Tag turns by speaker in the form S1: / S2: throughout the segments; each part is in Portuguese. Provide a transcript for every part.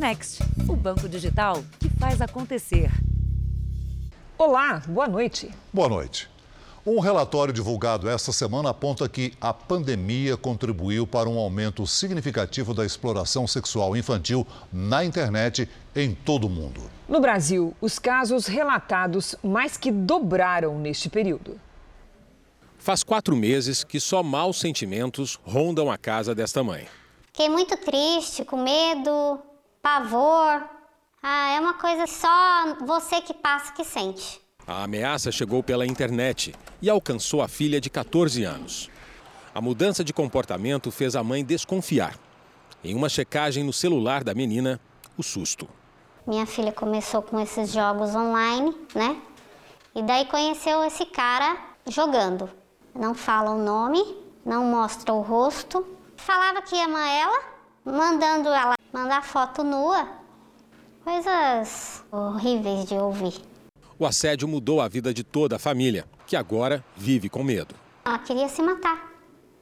S1: Next, o banco digital que faz acontecer.
S2: Olá, boa noite.
S3: Boa noite. Um relatório divulgado esta semana aponta que a pandemia contribuiu para um aumento significativo da exploração sexual infantil na internet em todo o mundo.
S2: No Brasil, os casos relatados mais que dobraram neste período.
S4: Faz quatro meses que só maus sentimentos rondam a casa desta mãe.
S5: Fiquei muito triste, com medo, pavor. Ah, é uma coisa só você que passa que sente.
S4: A ameaça chegou pela internet e alcançou a filha de 14 anos. A mudança de comportamento fez a mãe desconfiar. Em uma checagem no celular da menina, o susto.
S5: Minha filha começou com esses jogos online, né? E daí conheceu esse cara jogando. Não fala o nome, não mostra o rosto. Falava que ama ela, mandando ela mandar foto nua. Coisas horríveis de ouvir.
S4: O assédio mudou a vida de toda a família, que agora vive com medo.
S5: Ela queria se matar.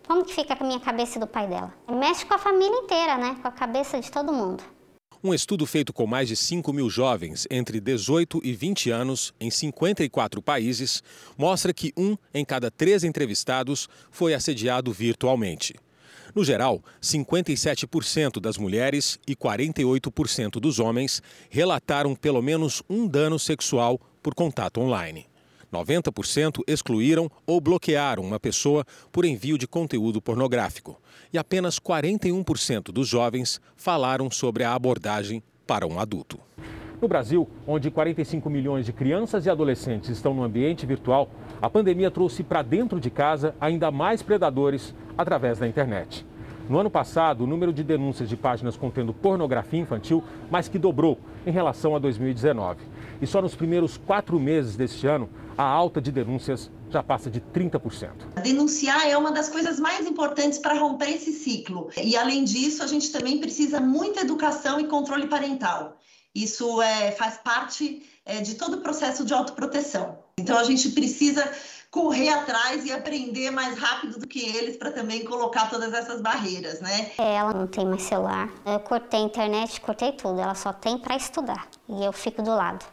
S5: Como que fica com a minha cabeça e do pai dela? Mexe com a família inteira, né? Com a cabeça de todo mundo.
S4: Um estudo feito com mais de 5 mil jovens entre 18 e 20 anos em 54 países mostra que um em cada três entrevistados foi assediado virtualmente. No geral, 57% das mulheres e 48% dos homens relataram pelo menos um dano sexual por contato online. 90% excluíram ou bloquearam uma pessoa por envio de conteúdo pornográfico. E apenas 41% dos jovens falaram sobre a abordagem para um adulto. No Brasil, onde 45 milhões de crianças e adolescentes estão no ambiente virtual, a pandemia trouxe para dentro de casa ainda mais predadores através da internet. No ano passado, o número de denúncias de páginas contendo pornografia infantil mais que dobrou em relação a 2019. E só nos primeiros quatro meses deste ano, a alta de denúncias já passa de 30%.
S6: Denunciar é uma das coisas mais importantes para romper esse ciclo. E, além disso, a gente também precisa muita educação e controle parental. Isso é, faz parte é, de todo o processo de autoproteção. Então, a gente precisa correr atrás e aprender mais rápido do que eles para também colocar todas essas barreiras, né?
S5: É, ela não tem mais celular. Eu cortei a internet, cortei tudo. Ela só tem para estudar e eu fico do lado.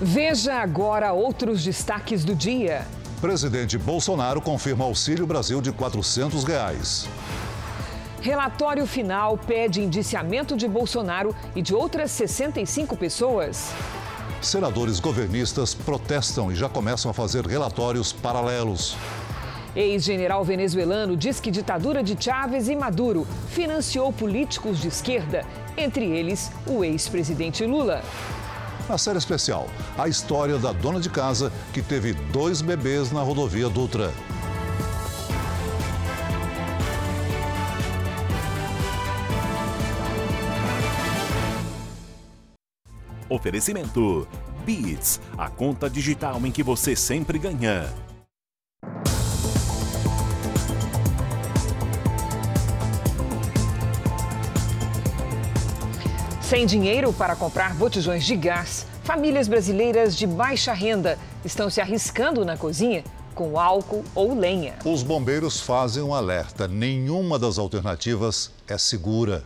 S2: Veja agora outros destaques do dia.
S3: Presidente Bolsonaro confirma Auxílio Brasil de 400 reais.
S2: Relatório final pede indiciamento de Bolsonaro e de outras 65 pessoas.
S3: Senadores governistas protestam e já começam a fazer relatórios paralelos.
S2: Ex-general venezuelano diz que ditadura de Chávez e Maduro financiou políticos de esquerda, entre eles o ex-presidente Lula.
S3: Na série especial, a história da dona de casa que teve dois bebês na rodovia Dutra.
S7: Oferecimento: Beats, a conta digital em que você sempre ganha.
S2: Sem dinheiro para comprar botijões de gás, famílias brasileiras de baixa renda estão se arriscando na cozinha com álcool ou lenha.
S3: Os bombeiros fazem um alerta: nenhuma das alternativas é segura.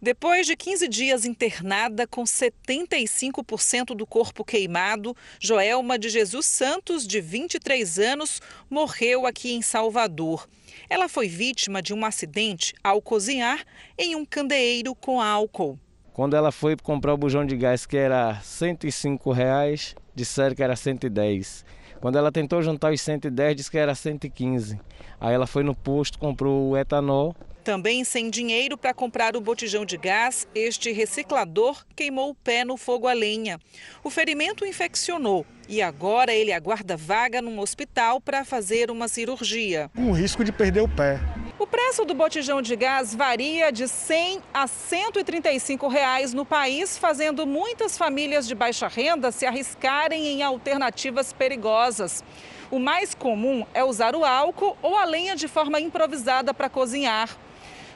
S8: Depois de 15 dias internada com 75% do corpo queimado, Joelma de Jesus Santos, de 23 anos, morreu aqui em Salvador. Ela foi vítima de um acidente ao cozinhar em um candeeiro com álcool.
S9: Quando ela foi comprar o bujão de gás, que era 105 reais, disseram que era 110. Quando ela tentou juntar os 110, disse que era 115. Aí ela foi no posto, comprou o etanol
S8: também sem dinheiro para comprar o botijão de gás, este reciclador queimou o pé no fogo a lenha. O ferimento infeccionou e agora ele aguarda vaga num hospital para fazer uma cirurgia.
S10: Um risco de perder o pé.
S8: O preço do botijão de gás varia de 100 a 135 reais no país, fazendo muitas famílias de baixa renda se arriscarem em alternativas perigosas. O mais comum é usar o álcool ou a lenha de forma improvisada para cozinhar.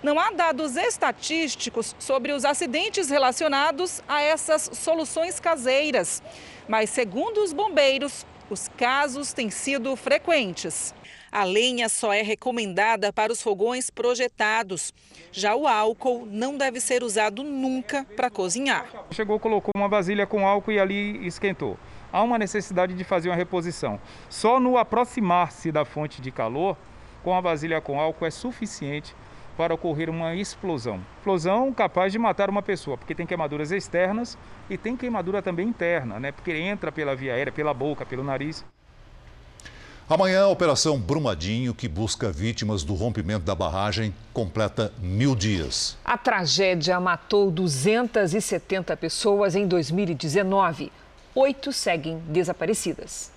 S8: Não há dados estatísticos sobre os acidentes relacionados a essas soluções caseiras, mas segundo os bombeiros, os casos têm sido frequentes. A lenha só é recomendada para os fogões projetados. Já o álcool não deve ser usado nunca para cozinhar.
S10: Chegou, colocou uma vasilha com álcool e ali esquentou. Há uma necessidade de fazer uma reposição. Só no aproximar-se da fonte de calor, com a vasilha com álcool é suficiente para ocorrer uma explosão. Explosão capaz de matar uma pessoa, porque tem queimaduras externas e tem queimadura também interna, né? Porque entra pela via aérea, pela boca, pelo nariz.
S3: Amanhã, a Operação Brumadinho, que busca vítimas do rompimento da barragem, completa mil dias.
S2: A tragédia matou 270 pessoas em 2019. Oito seguem desaparecidas.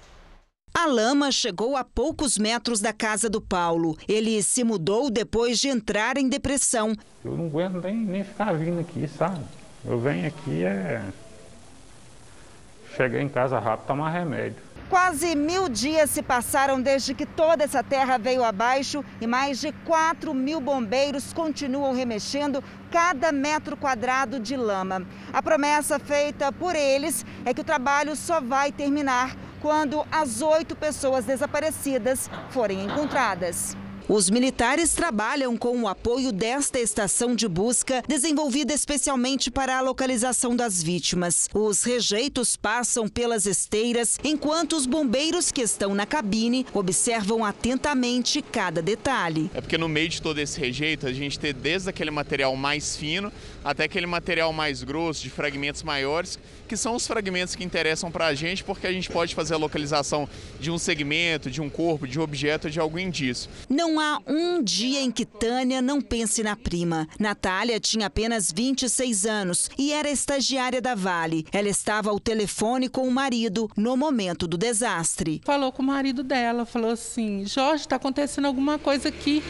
S11: A lama chegou a poucos metros da casa do Paulo. Ele se mudou depois de entrar em depressão.
S10: Eu não aguento nem, nem ficar vindo aqui, sabe? Eu venho aqui é. Chegar em casa rápido, tomar remédio.
S11: Quase mil dias se passaram desde que toda essa terra veio abaixo e mais de 4 mil bombeiros continuam remexendo cada metro quadrado de lama. A promessa feita por eles é que o trabalho só vai terminar quando as oito pessoas desaparecidas forem encontradas. Os militares trabalham com o apoio desta estação de busca, desenvolvida especialmente para a localização das vítimas. Os rejeitos passam pelas esteiras, enquanto os bombeiros que estão na cabine observam atentamente cada detalhe.
S12: É porque no meio de todo esse rejeito, a gente tem desde aquele material mais fino até aquele material mais grosso, de fragmentos maiores, que são os fragmentos que interessam para a gente, porque a gente pode fazer a localização de um segmento, de um corpo, de um objeto, de algum indício.
S11: Não há um dia em que Tânia não pense na prima. Natália tinha apenas 26 anos e era estagiária da Vale. Ela estava ao telefone com o marido no momento do desastre.
S13: Falou com o marido dela, falou assim: Jorge, está acontecendo alguma coisa aqui.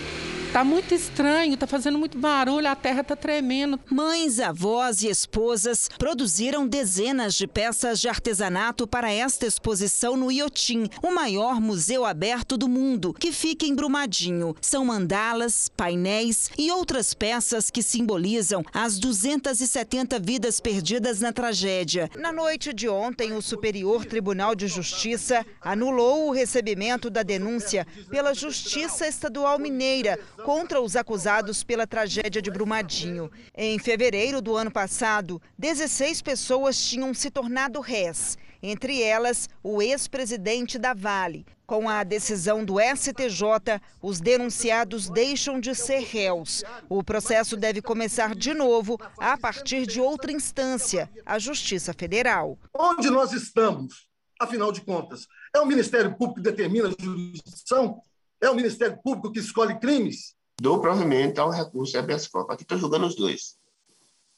S13: Tá muito estranho, tá fazendo muito barulho, a terra tá tremendo.
S11: Mães, avós e esposas produziram dezenas de peças de artesanato para esta exposição no Iotim, o maior museu aberto do mundo, que fica em Brumadinho. São mandalas, painéis e outras peças que simbolizam as 270 vidas perdidas na tragédia. Na noite de ontem, o Superior Tribunal de Justiça anulou o recebimento da denúncia pela Justiça Estadual Mineira contra os acusados pela tragédia de Brumadinho. Em fevereiro do ano passado, 16 pessoas tinham se tornado réis, entre elas o ex-presidente da Vale. Com a decisão do STJ, os denunciados deixam de ser réus. O processo deve começar de novo a partir de outra instância, a Justiça Federal.
S14: Onde nós estamos, afinal de contas? É o Ministério Público que determina a jurisdição? É o Ministério Público que escolhe crimes?
S15: Dou provimento ao recurso de habeas corpus. Aqui estou julgando os dois.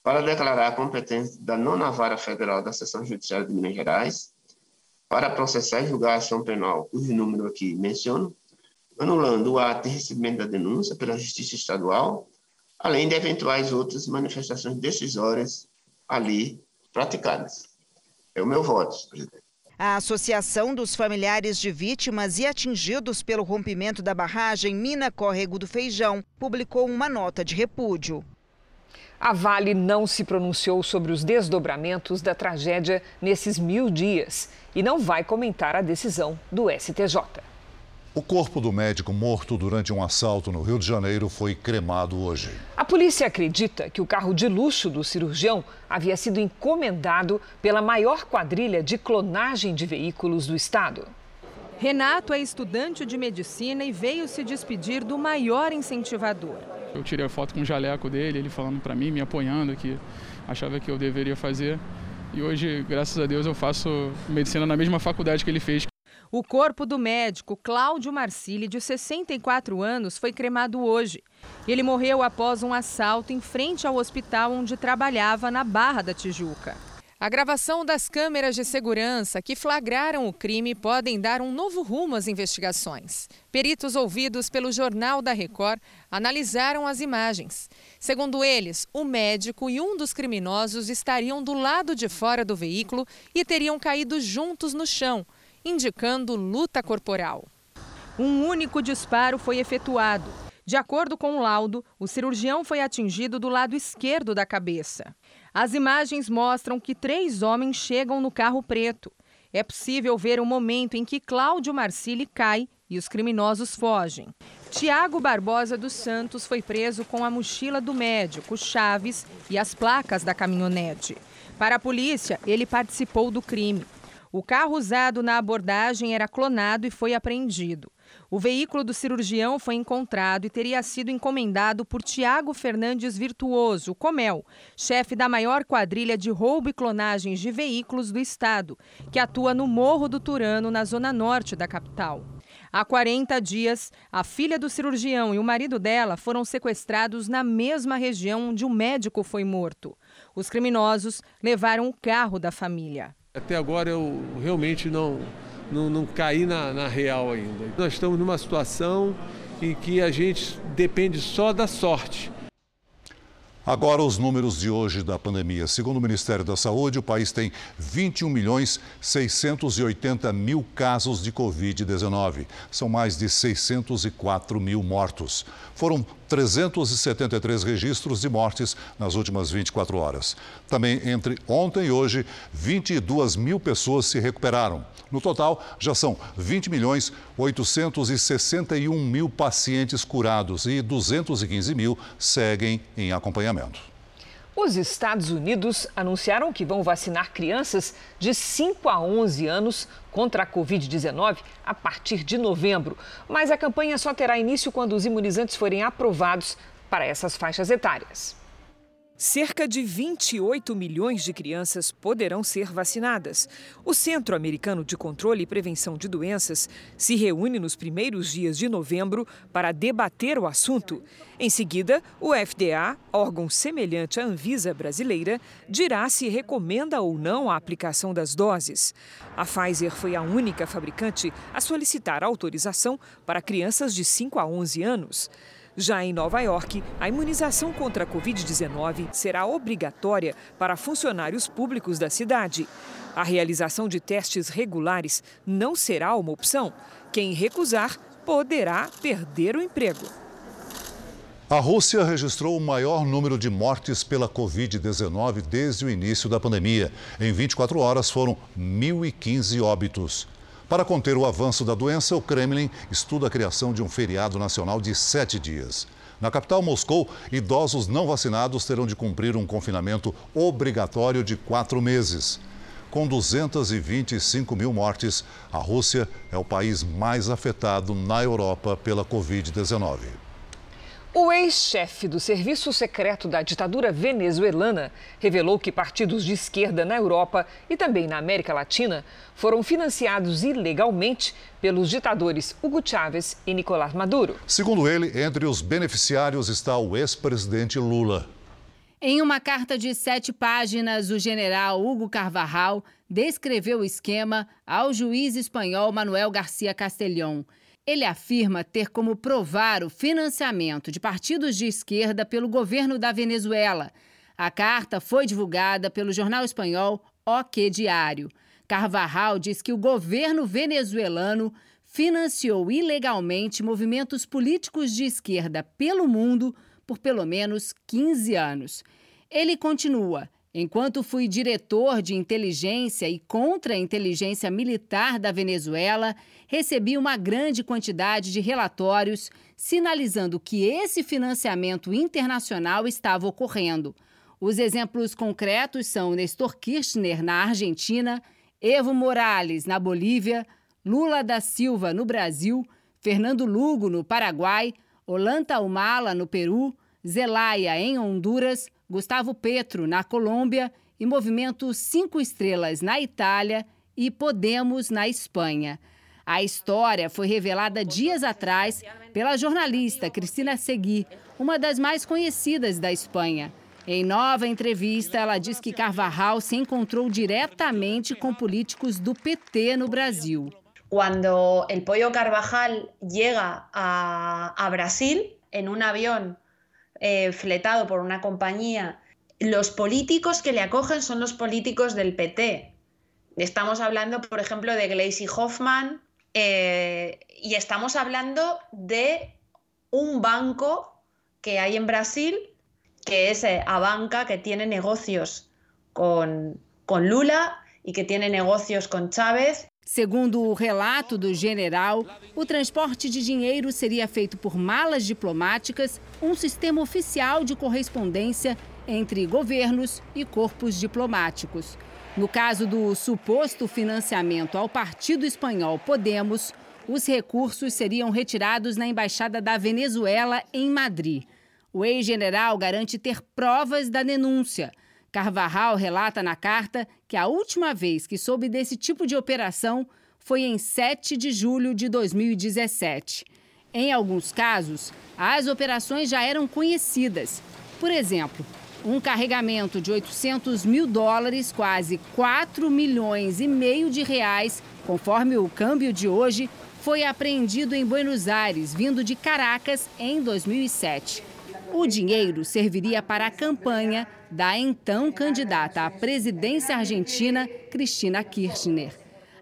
S15: Para declarar a competência da nona vara federal da Seção Judiciária de Minas Gerais, para processar e julgar a ação penal, cujo número aqui menciono, anulando o ato de recebimento da denúncia pela Justiça Estadual, além de eventuais outras manifestações decisórias ali praticadas. É o meu voto, presidente.
S11: A Associação dos Familiares de Vítimas e Atingidos pelo Rompimento da Barragem Mina Córrego do Feijão publicou uma nota de repúdio.
S2: A Vale não se pronunciou sobre os desdobramentos da tragédia nesses mil dias e não vai comentar a decisão do STJ.
S3: O corpo do médico morto durante um assalto no Rio de Janeiro foi cremado hoje.
S2: A polícia acredita que o carro de luxo do cirurgião havia sido encomendado pela maior quadrilha de clonagem de veículos do estado.
S16: Renato é estudante de medicina e veio se despedir do maior incentivador.
S17: Eu tirei a foto com o jaleco dele, ele falando para mim, me apoiando que achava que eu deveria fazer. E hoje, graças a Deus, eu faço medicina na mesma faculdade que ele fez.
S16: O corpo do médico Cláudio Marcili, de 64 anos, foi cremado hoje. Ele morreu após um assalto em frente ao hospital onde trabalhava na Barra da Tijuca. A gravação das câmeras de segurança que flagraram o crime podem dar um novo rumo às investigações. Peritos ouvidos pelo Jornal da Record analisaram as imagens. Segundo eles, o médico e um dos criminosos estariam do lado de fora do veículo e teriam caído juntos no chão indicando luta corporal. Um único disparo foi efetuado. De acordo com o laudo, o cirurgião foi atingido do lado esquerdo da cabeça. As imagens mostram que três homens chegam no carro preto. É possível ver o momento em que Cláudio Marcili cai e os criminosos fogem. Tiago Barbosa dos Santos foi preso com a mochila do médico, chaves e as placas da caminhonete. Para a polícia, ele participou do crime. O carro usado na abordagem era clonado e foi apreendido. O veículo do cirurgião foi encontrado e teria sido encomendado por Tiago Fernandes Virtuoso, Comel, chefe da maior quadrilha de roubo e clonagens de veículos do estado, que atua no Morro do Turano, na zona norte da capital. Há 40 dias, a filha do cirurgião e o marido dela foram sequestrados na mesma região onde o médico foi morto. Os criminosos levaram o carro da família.
S18: Até agora eu realmente não, não, não caí na, na real ainda. Nós estamos numa situação em que a gente depende só da sorte.
S3: Agora os números de hoje da pandemia. Segundo o Ministério da Saúde, o país tem 21 milhões 680 mil casos de Covid-19. São mais de 604 mil mortos. Foram 373 registros de mortes nas últimas 24 horas. Também entre ontem e hoje, 22 mil pessoas se recuperaram. No total, já são 20 milhões 861 mil pacientes curados e 215 mil seguem em acompanhamento.
S2: Os Estados Unidos anunciaram que vão vacinar crianças de 5 a 11 anos contra a Covid-19 a partir de novembro. Mas a campanha só terá início quando os imunizantes forem aprovados para essas faixas etárias. Cerca de 28 milhões de crianças poderão ser vacinadas. O Centro Americano de Controle e Prevenção de Doenças se reúne nos primeiros dias de novembro para debater o assunto. Em seguida, o FDA, órgão semelhante à Anvisa brasileira, dirá se recomenda ou não a aplicação das doses. A Pfizer foi a única fabricante a solicitar autorização para crianças de 5 a 11 anos. Já em Nova York, a imunização contra a Covid-19 será obrigatória para funcionários públicos da cidade. A realização de testes regulares não será uma opção. Quem recusar poderá perder o emprego.
S3: A Rússia registrou o maior número de mortes pela Covid-19 desde o início da pandemia. Em 24 horas foram 1.015 óbitos. Para conter o avanço da doença, o Kremlin estuda a criação de um feriado nacional de sete dias. Na capital Moscou, idosos não vacinados terão de cumprir um confinamento obrigatório de quatro meses. Com 225 mil mortes, a Rússia é o país mais afetado na Europa pela Covid-19.
S2: O ex-chefe do Serviço Secreto da ditadura venezuelana revelou que partidos de esquerda na Europa e também na América Latina foram financiados ilegalmente pelos ditadores Hugo Chávez e Nicolás Maduro.
S3: Segundo ele, entre os beneficiários está o ex-presidente Lula.
S19: Em uma carta de sete páginas, o general Hugo Carvajal descreveu o esquema ao juiz espanhol Manuel Garcia Castellón. Ele afirma ter como provar o financiamento de partidos de esquerda pelo governo da Venezuela. A carta foi divulgada pelo jornal espanhol O Que Diário. Carvajal diz que o governo venezuelano financiou ilegalmente movimentos políticos de esquerda pelo mundo por pelo menos 15 anos. Ele continua. Enquanto fui diretor de inteligência e contra-inteligência militar da Venezuela, recebi uma grande quantidade de relatórios sinalizando que esse financiamento internacional estava ocorrendo. Os exemplos concretos são Nestor Kirchner na Argentina, Evo Morales na Bolívia, Lula da Silva no Brasil, Fernando Lugo no Paraguai, Olanta Humala no Peru, Zelaya em Honduras, Gustavo Petro na Colômbia e Movimento Cinco Estrelas na Itália e Podemos na Espanha. A história foi revelada dias atrás pela jornalista Cristina Segui, uma das mais conhecidas da Espanha. Em nova entrevista, ela diz que Carvajal se encontrou diretamente com políticos do PT no Brasil.
S20: Quando o Pollo Carvajal chega a, a Brasil em um avião eh, fletado por una compañía, los políticos que le acogen son los políticos del PT. Estamos hablando, por ejemplo, de Gleisi Hoffman eh, y estamos hablando de un banco que hay en Brasil, que es eh, Abanca, que tiene negocios con, con Lula y que tiene negocios con Chávez
S19: Segundo o relato do general, o transporte de dinheiro seria feito por malas diplomáticas, um sistema oficial de correspondência entre governos e corpos diplomáticos. No caso do suposto financiamento ao partido espanhol Podemos, os recursos seriam retirados na embaixada da Venezuela em Madrid. O ex-general garante ter provas da denúncia. Carvajal relata na carta que a última vez que soube desse tipo de operação foi em 7 de julho de 2017. Em alguns casos, as operações já eram conhecidas. Por exemplo, um carregamento de 800 mil dólares, quase 4 milhões e meio de reais, conforme o câmbio de hoje, foi apreendido em Buenos Aires, vindo de Caracas, em 2007. O dinheiro serviria para a campanha da então candidata à presidência argentina, Cristina Kirchner.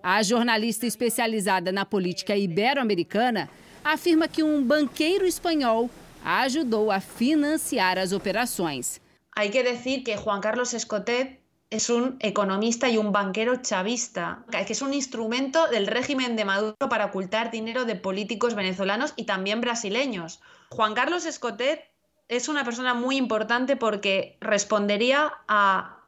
S19: A jornalista especializada na política ibero-americana afirma que um banqueiro espanhol ajudou a financiar as operações.
S20: Hay que decir que Juan Carlos Escotet es un economista y un banquero chavista, que es un instrumento del régimen de Maduro para ocultar dinero de políticos venezolanos y también brasileños. Juan Carlos Escotet es una persona muy importante porque respondería a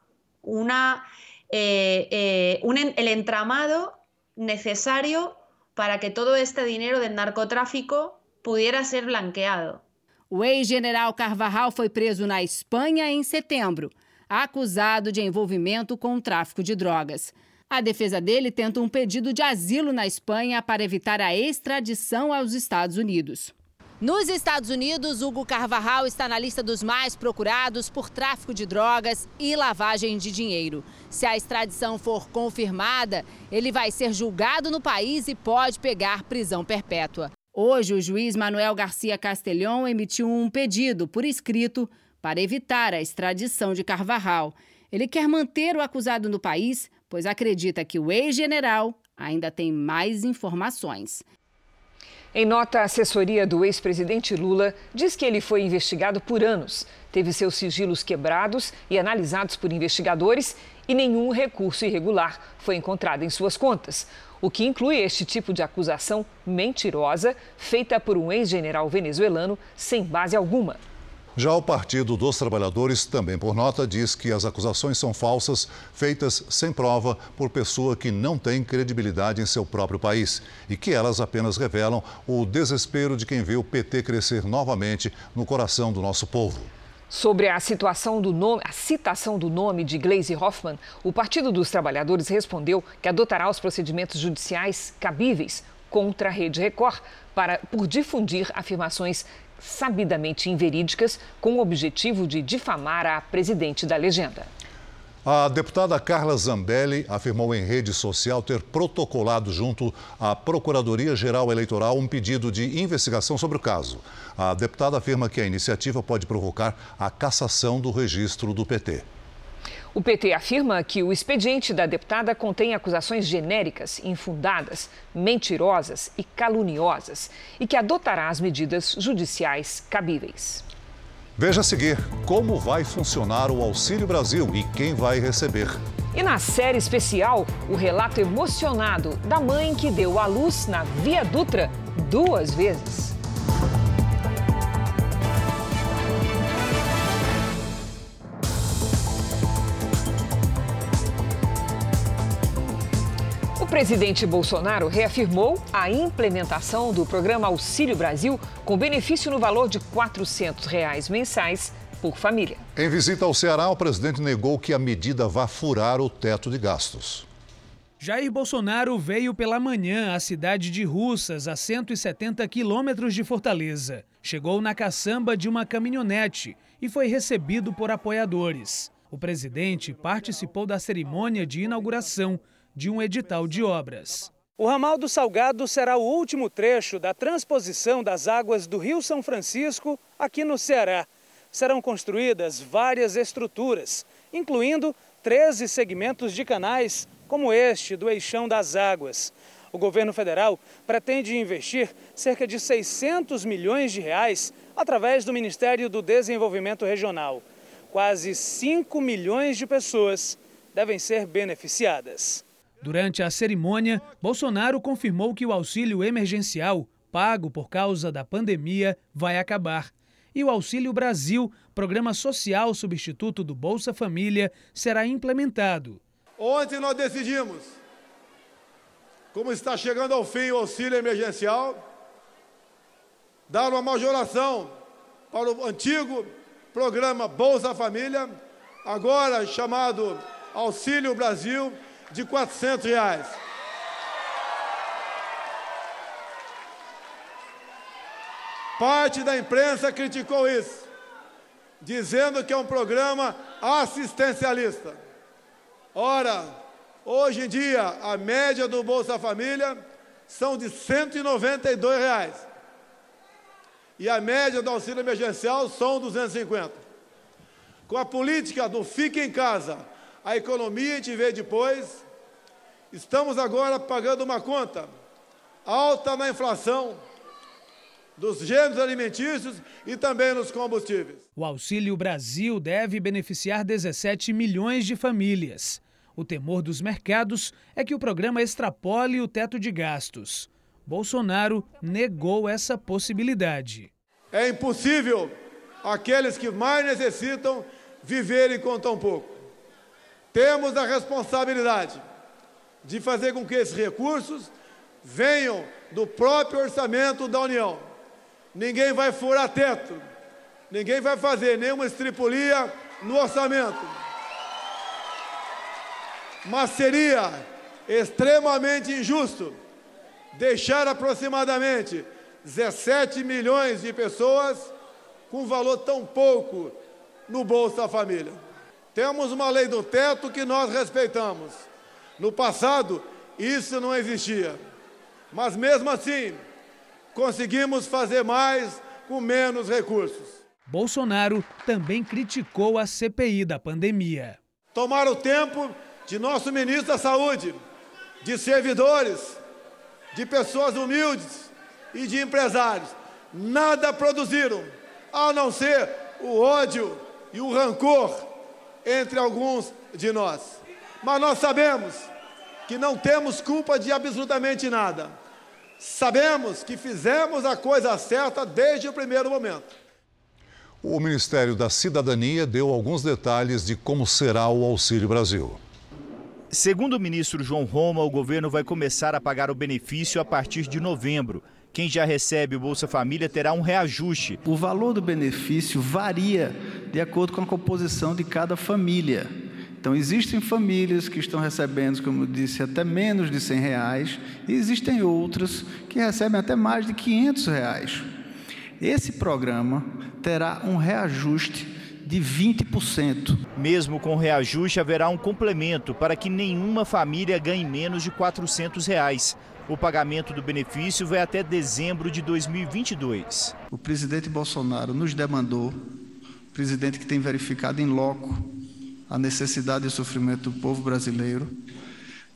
S20: una, eh, eh, un, el entramado necesario para que todo este dinero del narcotráfico pudiera ser blanqueado.
S19: O ex-general Carvajal foi preso na Espanha em setembro, acusado de envolvimento com o tráfico de drogas. A defesa dele tenta um pedido de asilo na Espanha para evitar a extradição aos Estados Unidos. Nos Estados Unidos, Hugo Carvajal está na lista dos mais procurados por tráfico de drogas e lavagem de dinheiro. Se a extradição for confirmada, ele vai ser julgado no país e pode pegar prisão perpétua. Hoje, o juiz Manuel Garcia Castelhon emitiu um pedido por escrito para evitar a extradição de Carvajal. Ele quer manter o acusado no país, pois acredita que o ex-general ainda tem mais informações.
S2: Em nota, a assessoria do ex-presidente Lula diz que ele foi investigado por anos, teve seus sigilos quebrados e analisados por investigadores e nenhum recurso irregular foi encontrado em suas contas o que inclui este tipo de acusação mentirosa feita por um ex-general venezuelano sem base alguma.
S3: Já o Partido dos Trabalhadores, também por nota, diz que as acusações são falsas, feitas sem prova por pessoa que não tem credibilidade em seu próprio país e que elas apenas revelam o desespero de quem vê o PT crescer novamente no coração do nosso povo.
S2: Sobre a situação do nome, a citação do nome de Gleisi Hoffmann, o Partido dos Trabalhadores respondeu que adotará os procedimentos judiciais cabíveis contra a Rede Record para, por difundir afirmações sabidamente inverídicas com o objetivo de difamar a presidente da legenda.
S3: A deputada Carla Zambelli afirmou em rede social ter protocolado junto à Procuradoria-Geral Eleitoral um pedido de investigação sobre o caso. A deputada afirma que a iniciativa pode provocar a cassação do registro do PT.
S2: O PT afirma que o expediente da deputada contém acusações genéricas, infundadas, mentirosas e caluniosas e que adotará as medidas judiciais cabíveis.
S3: Veja a seguir como vai funcionar o Auxílio Brasil e quem vai receber.
S2: E na série especial, o relato emocionado da mãe que deu à luz na Via Dutra duas vezes. Presidente Bolsonaro reafirmou a implementação do programa Auxílio Brasil com benefício no valor de 400 reais mensais por família.
S3: Em visita ao Ceará, o presidente negou que a medida vá furar o teto de gastos.
S21: Jair Bolsonaro veio pela manhã à cidade de Russas, a 170 quilômetros de Fortaleza. Chegou na caçamba de uma caminhonete e foi recebido por apoiadores. O presidente participou da cerimônia de inauguração de um edital de obras.
S22: O ramal do Salgado será o último trecho da transposição das águas do Rio São Francisco aqui no Ceará. Serão construídas várias estruturas, incluindo 13 segmentos de canais, como este do Eixão das Águas. O governo federal pretende investir cerca de 600 milhões de reais através do Ministério do Desenvolvimento Regional. Quase 5 milhões de pessoas devem ser beneficiadas.
S21: Durante a cerimônia, Bolsonaro confirmou que o auxílio emergencial, pago por causa da pandemia, vai acabar. E o Auxílio Brasil, programa social substituto do Bolsa Família, será implementado.
S23: Ontem nós decidimos, como está chegando ao fim o auxílio emergencial, dar uma majoração para o antigo programa Bolsa Família, agora chamado Auxílio Brasil, de 400 reais. Parte da imprensa criticou isso, dizendo que é um programa assistencialista. Ora, hoje em dia, a média do Bolsa Família são de 192 reais. E a média do auxílio emergencial são 250. Com a política do fique em casa, a economia a gente vê depois, estamos agora pagando uma conta alta na inflação, dos gêneros alimentícios e também nos combustíveis.
S21: O Auxílio Brasil deve beneficiar 17 milhões de famílias. O temor dos mercados é que o programa extrapole o teto de gastos. Bolsonaro negou essa possibilidade.
S23: É impossível aqueles que mais necessitam viverem com tão pouco. Temos a responsabilidade de fazer com que esses recursos venham do próprio orçamento da União ninguém vai furar teto, ninguém vai fazer nenhuma estripulia no orçamento. Mas seria extremamente injusto deixar aproximadamente 17 milhões de pessoas com valor tão pouco no Bolsa Família. Temos uma lei do teto que nós respeitamos. No passado, isso não existia. Mas mesmo assim, conseguimos fazer mais com menos recursos.
S21: Bolsonaro também criticou a CPI da pandemia.
S23: Tomar o tempo de nosso ministro da Saúde, de servidores, de pessoas humildes e de empresários. Nada produziram, a não ser o ódio e o rancor entre alguns de nós. Mas nós sabemos que não temos culpa de absolutamente nada. Sabemos que fizemos a coisa certa desde o primeiro momento.
S3: O Ministério da Cidadania deu alguns detalhes de como será o Auxílio Brasil.
S24: Segundo o ministro João Roma, o governo vai começar a pagar o benefício a partir de novembro. Quem já recebe o Bolsa Família terá um reajuste.
S25: O valor do benefício varia de acordo com a composição de cada família. Então, existem famílias que estão recebendo, como eu disse, até menos de 100 reais, e existem outras que recebem até mais de 500 reais. Esse programa terá um reajuste de 20%.
S24: Mesmo com reajuste, haverá um complemento para que nenhuma família ganhe menos de 400 reais. O pagamento do benefício vai até dezembro de 2022.
S25: O presidente Bolsonaro nos demandou, presidente que tem verificado em loco a necessidade e o sofrimento do povo brasileiro,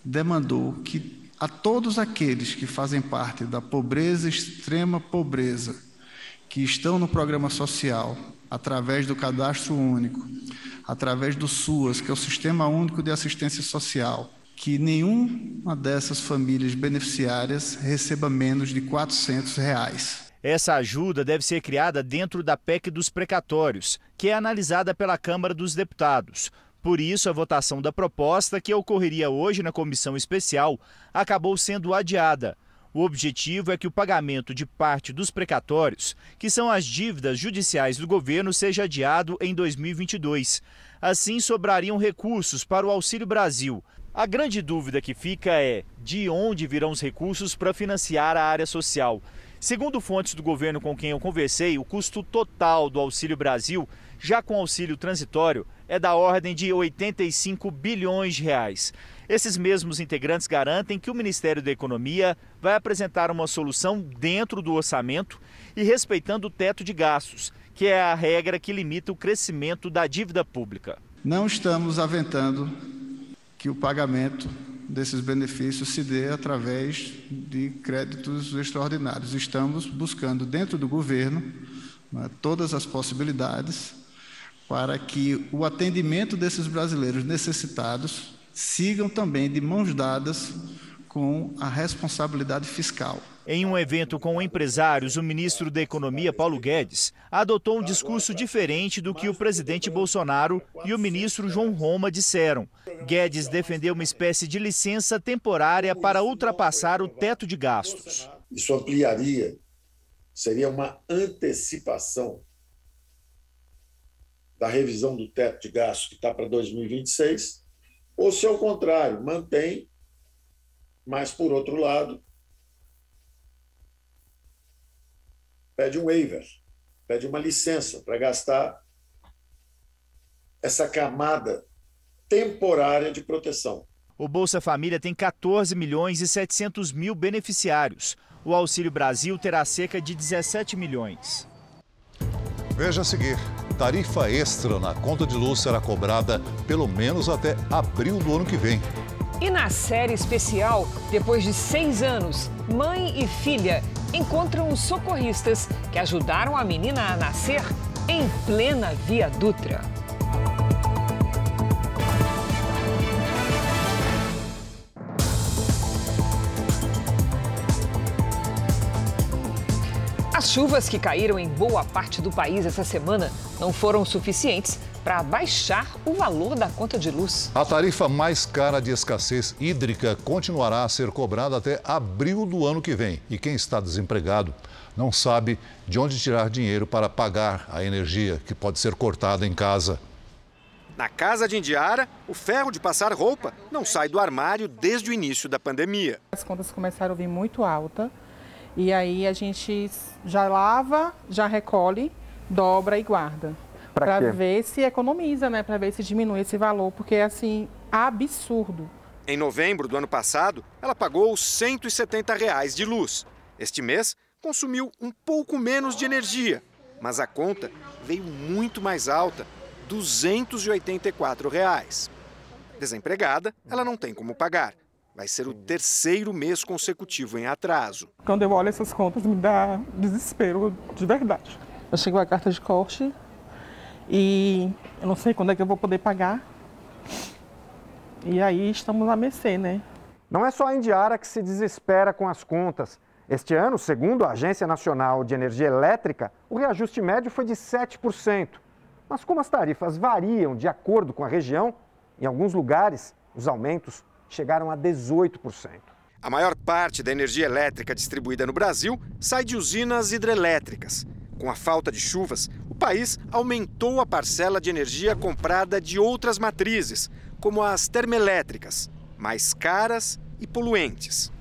S25: demandou que a todos aqueles que fazem parte da pobreza, extrema pobreza, que estão no programa social, através do cadastro único, através do SUAS, que é o Sistema Único de Assistência Social, que nenhuma dessas famílias beneficiárias receba menos de 400 reais.
S24: Essa ajuda deve ser criada dentro da PEC dos precatórios, que é analisada pela Câmara dos Deputados. Por isso, a votação da proposta, que ocorreria hoje na comissão especial, acabou sendo adiada. O objetivo é que o pagamento de parte dos precatórios, que são as dívidas judiciais do governo, seja adiado em 2022. Assim, sobrariam recursos para o Auxílio Brasil. A grande dúvida que fica é de onde virão os recursos para financiar a área social. Segundo fontes do governo com quem eu conversei, o custo total do Auxílio Brasil, já com auxílio transitório, é da ordem de 85 bilhões de reais. Esses mesmos integrantes garantem que o Ministério da Economia vai apresentar uma solução dentro do orçamento e respeitando o teto de gastos, que é a regra que limita o crescimento da dívida pública.
S25: Não estamos aventando que o pagamento desses benefícios se dê através de créditos extraordinários. Estamos buscando, dentro do governo, né, todas as possibilidades para que o atendimento desses brasileiros necessitados sigam também de mãos dadas com a responsabilidade fiscal.
S24: Em um evento com empresários, o ministro da Economia, Paulo Guedes, adotou um discurso diferente do que o presidente Bolsonaro e o ministro João Roma disseram. Guedes defendeu uma espécie de licença temporária para ultrapassar o teto de gastos.
S26: Isso ampliaria, seria uma antecipação da revisão do teto de gastos que está para 2026, ou se ao contrário, mantém, mas por outro lado, pede um waiver, pede uma licença para gastar essa camada temporária de proteção.
S24: O Bolsa Família tem 14 milhões e 700 mil beneficiários. O Auxílio Brasil terá cerca de 17 milhões.
S3: Veja a seguir. Tarifa extra na conta de luz será cobrada pelo menos até abril do ano que vem.
S2: E na série especial, depois de seis anos, mãe e filha encontram os socorristas que ajudaram a menina a nascer em plena Via Dutra. As chuvas que caíram em boa parte do país essa semana não foram suficientes para baixar o valor da conta de luz.
S3: A tarifa mais cara de escassez hídrica continuará a ser cobrada até abril do ano que vem. E quem está desempregado não sabe de onde tirar dinheiro para pagar a energia que pode ser cortada em casa.
S27: Na casa de Indiara, o ferro de passar roupa não sai do armário desde o início da pandemia.
S13: As contas começaram a vir muito alta e aí a gente já lava, já recolhe, dobra e guarda. Para ver se economiza, né? Para ver se diminui esse valor, porque é assim, absurdo.
S27: Em novembro do ano passado, ela pagou 170 reais de luz. Este mês, consumiu um pouco menos de energia, mas a conta veio muito mais alta, 284 reais. Desempregada, ela não tem como pagar. Vai ser o terceiro mês consecutivo em atraso.
S13: Quando eu olho essas contas, me dá desespero de verdade. Eu chego a carta de corte e eu não sei quando é que eu vou poder pagar. E aí estamos a mercê, né?
S28: Não é só a Indiara que se desespera com as contas. Este ano, segundo a Agência Nacional de Energia Elétrica, o reajuste médio foi de 7%. Mas como as tarifas variam de acordo com a região, em alguns lugares os aumentos chegaram a 18%.
S27: A maior parte da energia elétrica distribuída no Brasil sai de usinas hidrelétricas. Com a falta de chuvas, o país aumentou a parcela de energia comprada de outras matrizes, como as termoelétricas, mais caras e poluentes.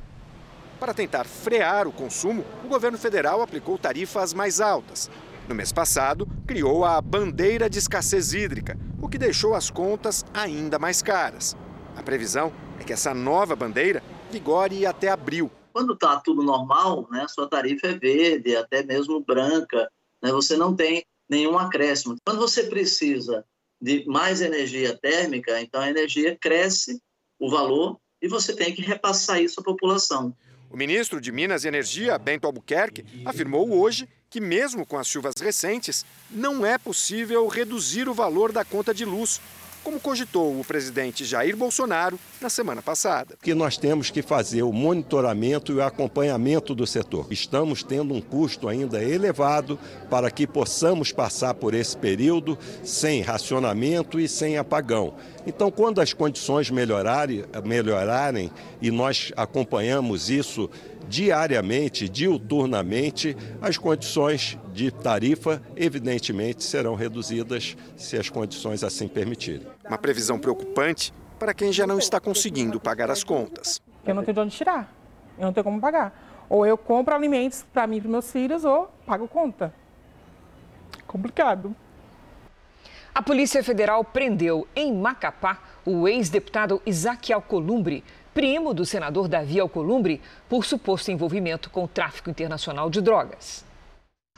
S27: Para tentar frear o consumo, o governo federal aplicou tarifas mais altas. No mês passado, criou a bandeira de escassez hídrica, o que deixou as contas ainda mais caras. A previsão é que essa nova bandeira vigore até abril.
S29: Quando está tudo normal, né, sua tarifa é verde, até mesmo branca, né, você não tem nenhum acréscimo. Quando você precisa de mais energia térmica, então a energia cresce o valor e você tem que repassar isso à população.
S27: O ministro de Minas e Energia, Bento Albuquerque, afirmou hoje que, mesmo com as chuvas recentes, não é possível reduzir o valor da conta de luz, como cogitou o presidente Jair Bolsonaro na semana passada.
S30: Que nós temos que fazer o monitoramento e o acompanhamento do setor. Estamos tendo um custo ainda elevado para que possamos passar por esse período sem racionamento e sem apagão. Então, quando as condições melhorarem, melhorarem e nós acompanhamos isso diariamente, diuturnamente, as condições de tarifa, evidentemente, serão reduzidas se as condições assim permitirem.
S27: Uma previsão preocupante para quem já não está conseguindo pagar as contas.
S13: Eu não tenho de onde tirar, eu não tenho como pagar. Ou eu compro alimentos para mim e para meus filhos, ou pago conta. Complicado.
S2: A Polícia Federal prendeu em Macapá o ex-deputado Isaac Alcolumbre, primo do senador Davi Alcolumbre, por suposto envolvimento com o tráfico internacional de drogas.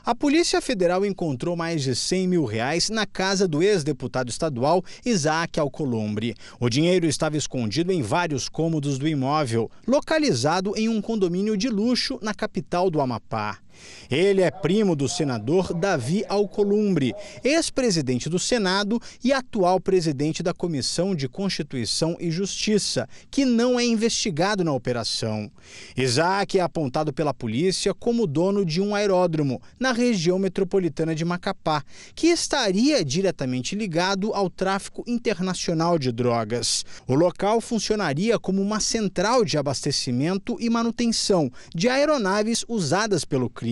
S31: A Polícia Federal encontrou mais de 100 mil reais na casa do ex-deputado estadual Isaac Alcolumbre. O dinheiro estava escondido em vários cômodos do imóvel, localizado em um condomínio de luxo na capital do Amapá. Ele é primo do senador Davi Alcolumbre, ex-presidente do Senado e atual presidente da Comissão de Constituição e Justiça, que não é investigado na operação. Isaac é apontado pela polícia como dono de um aeródromo na região metropolitana de Macapá, que estaria diretamente ligado ao tráfico internacional de drogas. O local funcionaria como uma central de abastecimento e manutenção de aeronaves usadas pelo crime.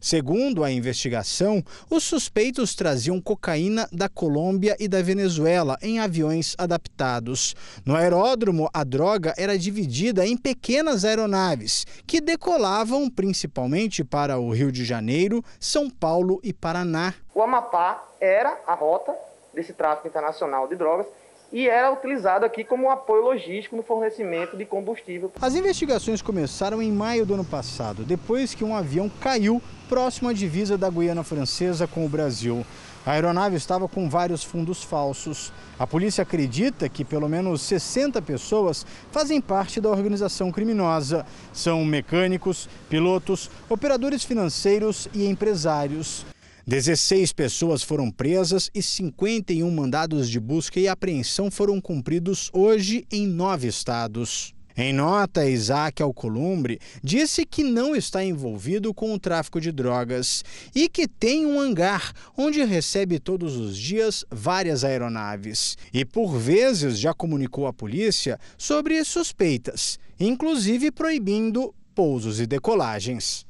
S31: Segundo a investigação, os suspeitos traziam cocaína da Colômbia e da Venezuela em aviões adaptados. No aeródromo, a droga era dividida em pequenas aeronaves que decolavam principalmente para o Rio de Janeiro, São Paulo e Paraná.
S32: O Amapá era a rota desse tráfico internacional de drogas e era utilizado aqui como um apoio logístico no fornecimento de combustível.
S31: As investigações começaram em maio do ano passado, depois que um avião caiu próximo à divisa da Guiana Francesa com o Brasil. A aeronave estava com vários fundos falsos. A polícia acredita que pelo menos 60 pessoas fazem parte da organização criminosa. São mecânicos, pilotos, operadores financeiros e empresários. 16 pessoas foram presas e 51 mandados de busca e apreensão foram cumpridos hoje em nove estados. Em nota, Isaac Alcolumbre disse que não está envolvido com o tráfico de drogas e que tem um hangar onde recebe todos os dias várias aeronaves. E por vezes já comunicou à polícia sobre suspeitas, inclusive proibindo pousos e decolagens.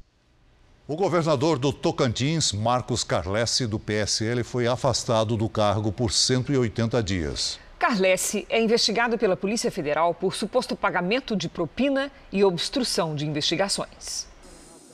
S3: O governador do Tocantins, Marcos Carlesse, do PSL, foi afastado do cargo por 180 dias.
S2: Carlesse é investigado pela Polícia Federal por suposto pagamento de propina e obstrução de investigações.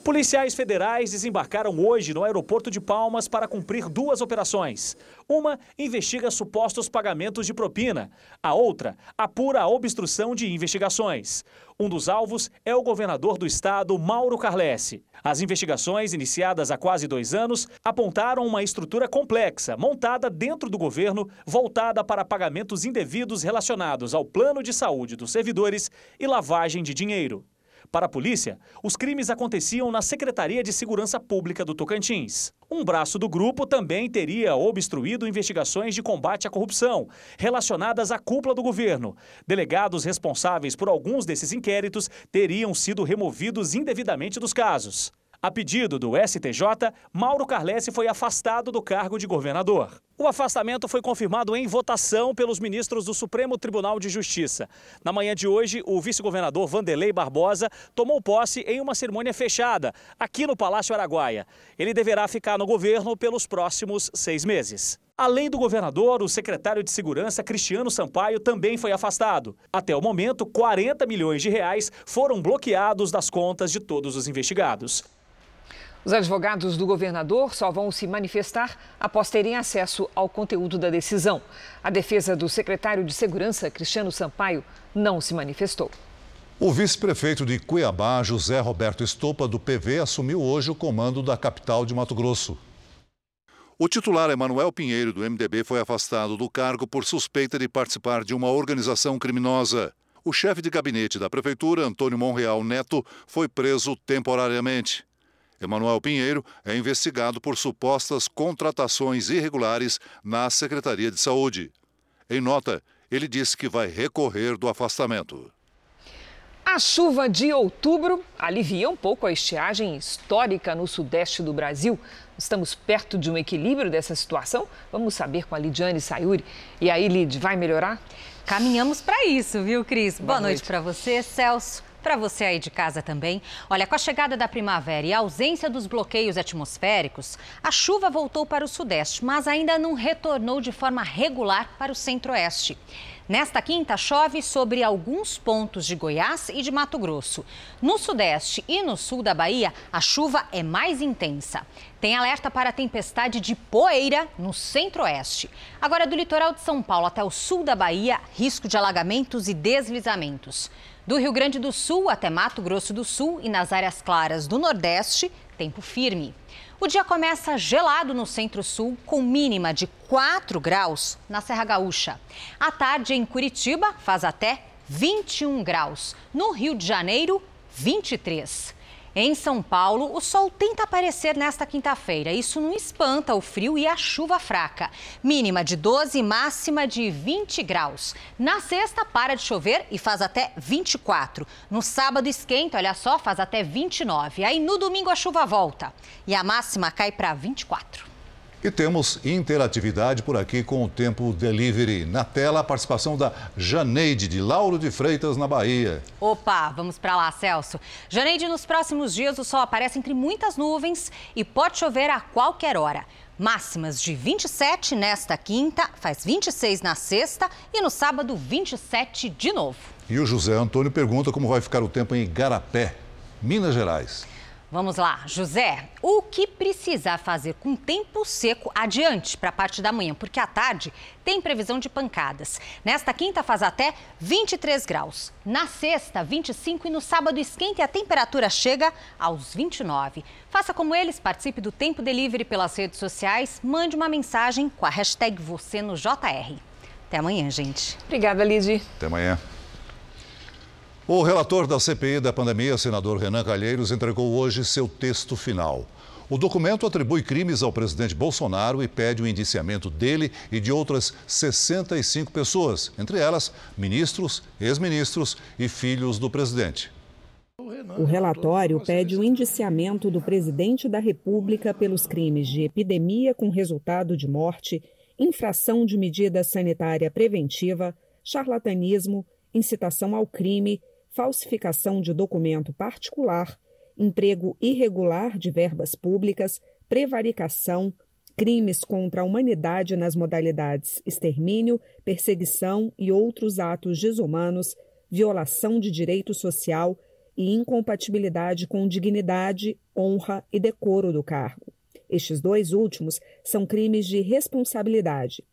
S22: Policiais federais desembarcaram hoje no aeroporto de Palmas para cumprir duas operações. Uma investiga supostos pagamentos de propina, a outra apura a obstrução de investigações. Um dos alvos é o governador do estado, Mauro Carlesse. As investigações, iniciadas há quase dois anos, apontaram uma estrutura complexa, montada dentro do governo, voltada para pagamentos indevidos relacionados ao plano de saúde dos servidores e lavagem de dinheiro. Para a polícia, os crimes aconteciam na Secretaria de Segurança Pública do Tocantins. Um braço do grupo também teria obstruído investigações de combate à corrupção, relacionadas à cúpula do governo. Delegados responsáveis por alguns desses inquéritos teriam sido removidos indevidamente dos casos. A pedido do STJ, Mauro Carlesse foi afastado do cargo de governador. O afastamento foi confirmado em votação pelos ministros do Supremo Tribunal de Justiça. Na manhã de hoje, o vice-governador Vanderlei Barbosa tomou posse em uma cerimônia fechada, aqui no Palácio Araguaia. Ele deverá ficar no governo pelos próximos seis meses. Além do governador, o secretário de Segurança, Cristiano Sampaio, também foi afastado. Até o momento, 40 milhões de reais foram bloqueados das contas de todos os investigados.
S2: Os advogados do governador só vão se manifestar após terem acesso ao conteúdo da decisão. A defesa do secretário de Segurança, Cristiano Sampaio, não se manifestou.
S3: O vice-prefeito de Cuiabá, José Roberto Estopa, do PV, assumiu hoje o comando da capital de Mato Grosso. O titular Emanuel Pinheiro, do MDB, foi afastado do cargo por suspeita de participar de uma organização criminosa. O chefe de gabinete da prefeitura, Antônio Monreal Neto, foi preso temporariamente. Emanuel Pinheiro é investigado por supostas contratações irregulares na Secretaria de Saúde. Em nota, ele disse que vai recorrer do afastamento.
S2: A chuva de outubro alivia um pouco a estiagem histórica no sudeste do Brasil. Estamos perto de um equilíbrio dessa situação? Vamos saber com a Lidiane Sayuri. E aí, Lid, vai melhorar?
S33: Caminhamos para isso, viu, Cris? Boa, Boa noite, noite para você, Celso. Para você aí de casa também, olha, com a chegada da primavera e a ausência dos bloqueios atmosféricos, a chuva voltou para o sudeste, mas ainda não retornou de forma regular para o centro-oeste. Nesta quinta, chove sobre alguns pontos de Goiás e de Mato Grosso. No sudeste e no sul da Bahia, a chuva é mais intensa. Tem alerta para tempestade de poeira no centro-oeste. Agora, do litoral de São Paulo até o sul da Bahia, risco de alagamentos e deslizamentos. Do Rio Grande do Sul até Mato Grosso do Sul e nas áreas claras do Nordeste, tempo firme. O dia começa gelado no centro-sul, com mínima de 4 graus na Serra Gaúcha. À tarde, em Curitiba, faz até 21 graus. No Rio de Janeiro, 23. Em São Paulo, o sol tenta aparecer nesta quinta-feira. Isso não espanta o frio e a chuva fraca. Mínima de 12, máxima de 20 graus. Na sexta, para de chover e faz até 24. No sábado, esquenta, olha só, faz até 29. Aí no domingo, a chuva volta e a máxima cai para 24.
S3: E temos interatividade por aqui com o Tempo Delivery. Na tela, a participação da Janeide, de Lauro de Freitas, na Bahia.
S33: Opa, vamos para lá, Celso. Janeide, nos próximos dias o sol aparece entre muitas nuvens e pode chover a qualquer hora. Máximas de 27 nesta quinta, faz 26 na sexta e no sábado 27 de novo.
S3: E o José Antônio pergunta como vai ficar o tempo em Igarapé, Minas Gerais.
S33: Vamos lá, José, o que precisa fazer com tempo seco adiante para a parte da manhã? Porque à tarde tem previsão de pancadas. Nesta quinta faz até 23 graus. Na sexta, 25 e no sábado esquenta e a temperatura chega aos 29. Faça como eles, participe do Tempo Delivery pelas redes sociais, mande uma mensagem com a hashtag você no JR. Até amanhã, gente.
S2: Obrigada, Lidy.
S3: Até amanhã. O relator da CPI da pandemia, senador Renan Calheiros, entregou hoje seu texto final. O documento atribui crimes ao presidente Bolsonaro e pede o indiciamento dele e de outras 65 pessoas, entre elas ministros, ex-ministros e filhos do presidente.
S34: O relatório pede o indiciamento do presidente da República pelos crimes de epidemia com resultado de morte, infração de medida sanitária preventiva, charlatanismo, incitação ao crime falsificação de documento particular, emprego irregular de verbas públicas, prevaricação, crimes contra a humanidade nas modalidades extermínio, perseguição e outros atos desumanos, violação de direito social e incompatibilidade com dignidade, honra e decoro do cargo. Estes dois últimos são crimes de responsabilidade.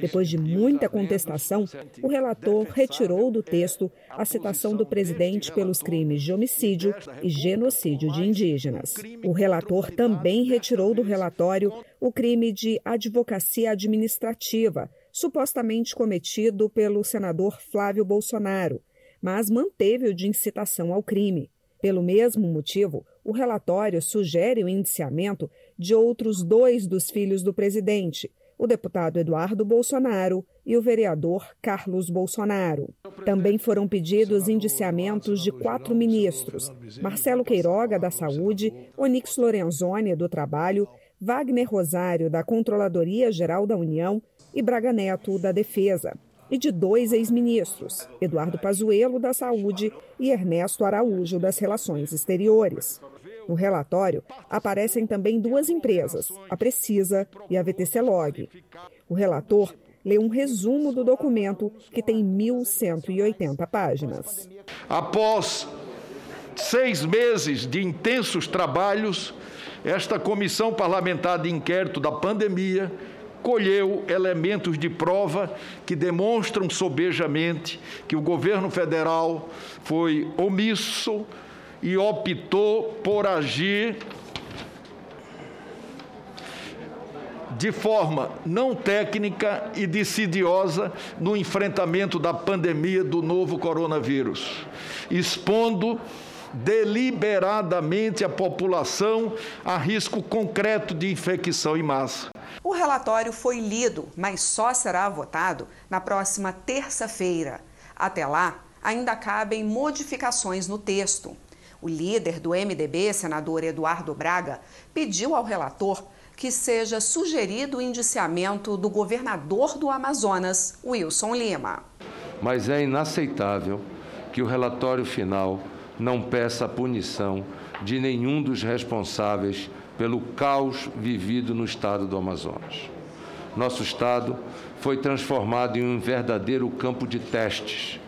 S34: Depois de muita contestação, o relator retirou do texto a citação do presidente pelos crimes de homicídio e genocídio de indígenas. O relator também retirou do relatório o crime de advocacia administrativa, supostamente cometido pelo senador Flávio Bolsonaro, mas manteve o de incitação ao crime. Pelo mesmo motivo, o relatório sugere o indiciamento de outros dois dos filhos do presidente, o deputado Eduardo Bolsonaro e o vereador Carlos Bolsonaro. Também foram pedidos indiciamentos de quatro ministros: Marcelo Queiroga, da Saúde, Onix Lorenzoni, do Trabalho, Wagner Rosário, da Controladoria Geral da União e Braga Neto, da Defesa. E de dois ex-ministros, Eduardo Pazuello, da Saúde, e Ernesto Araújo, das Relações Exteriores. No relatório, aparecem também duas empresas, a Precisa e a VTC Log. O relator lê um resumo do documento, que tem 1.180 páginas.
S35: Após seis meses de intensos trabalhos, esta comissão parlamentar de inquérito da pandemia colheu elementos de prova que demonstram sobejamente que o governo federal foi omisso, e optou por agir de forma não técnica e decidiosa no enfrentamento da pandemia do novo coronavírus, expondo deliberadamente a população a risco concreto de infecção em massa.
S36: O relatório foi lido, mas só será votado na próxima terça-feira. Até lá, ainda cabem modificações no texto. O líder do MDB, senador Eduardo Braga, pediu ao relator que seja sugerido o indiciamento do governador do Amazonas, Wilson Lima.
S37: Mas é inaceitável que o relatório final não peça a punição de nenhum dos responsáveis pelo caos vivido no estado do Amazonas. Nosso estado foi transformado em um verdadeiro campo de testes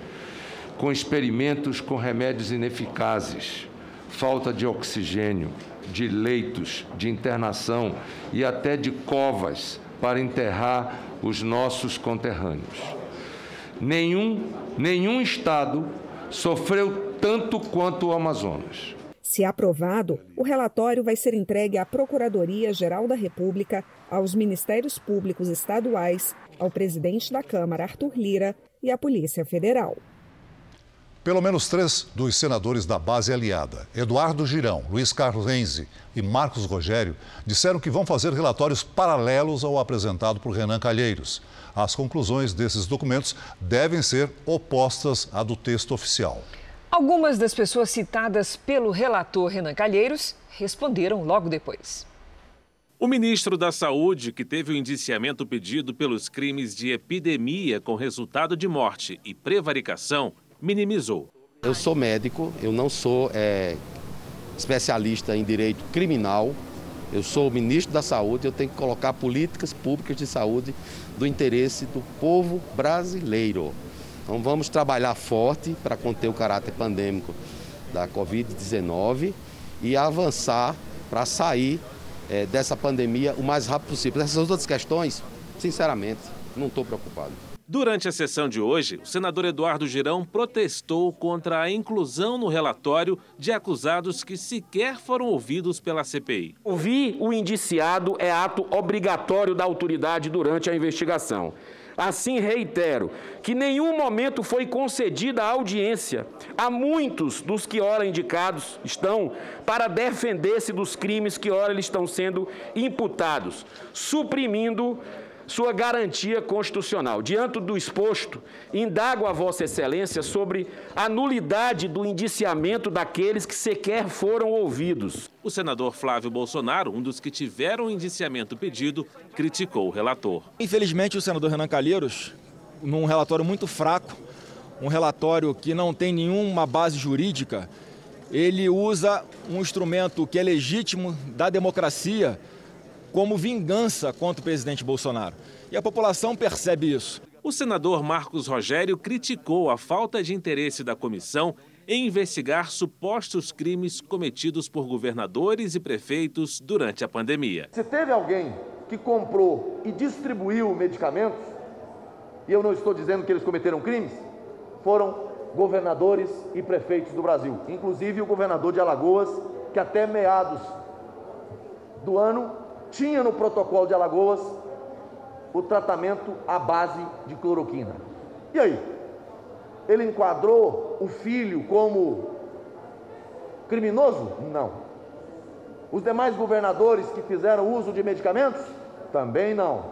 S37: com experimentos com remédios ineficazes, falta de oxigênio, de leitos de internação e até de covas para enterrar os nossos conterrâneos. Nenhum, nenhum estado sofreu tanto quanto o Amazonas.
S34: Se aprovado, o relatório vai ser entregue à Procuradoria-Geral da República, aos Ministérios Públicos Estaduais, ao presidente da Câmara, Arthur Lira, e à Polícia Federal.
S3: Pelo menos três dos senadores da base aliada, Eduardo Girão, Luiz Carlos Renzi e Marcos Rogério, disseram que vão fazer relatórios paralelos ao apresentado por Renan Calheiros. As conclusões desses documentos devem ser opostas à do texto oficial.
S2: Algumas das pessoas citadas pelo relator Renan Calheiros responderam logo depois.
S38: O ministro da Saúde, que teve o indiciamento pedido pelos crimes de epidemia com resultado de morte e prevaricação, minimizou.
S39: Eu sou médico, eu não sou é, especialista em direito criminal. Eu sou ministro da Saúde, eu tenho que colocar políticas públicas de saúde do interesse do povo brasileiro. Então vamos trabalhar forte para conter o caráter pandêmico da Covid-19 e avançar para sair é, dessa pandemia o mais rápido possível. Essas outras questões, sinceramente, não estou preocupado.
S38: Durante a sessão de hoje, o senador Eduardo Girão protestou contra a inclusão no relatório de acusados que sequer foram ouvidos pela CPI.
S40: Ouvir o indiciado é ato obrigatório da autoridade durante a investigação. Assim, reitero que nenhum momento foi concedida a audiência a muitos dos que ora indicados estão para defender-se dos crimes que ora eles estão sendo imputados, suprimindo sua garantia constitucional. Diante do exposto, indago a Vossa Excelência sobre a nulidade do indiciamento daqueles que sequer foram ouvidos.
S38: O senador Flávio Bolsonaro, um dos que tiveram o indiciamento pedido, criticou o relator.
S41: Infelizmente, o senador Renan Calheiros, num relatório muito fraco, um relatório que não tem nenhuma base jurídica, ele usa um instrumento que é legítimo da democracia como vingança contra o presidente Bolsonaro. E a população percebe isso.
S38: O senador Marcos Rogério criticou a falta de interesse da comissão em investigar supostos crimes cometidos por governadores e prefeitos durante a pandemia.
S42: Se teve alguém que comprou e distribuiu medicamentos, e eu não estou dizendo que eles cometeram crimes, foram governadores e prefeitos do Brasil, inclusive o governador de Alagoas, que até meados do ano tinha no protocolo de Alagoas o tratamento à base de cloroquina. E aí? Ele enquadrou o filho como criminoso? Não. Os demais governadores que fizeram uso de medicamentos? Também não.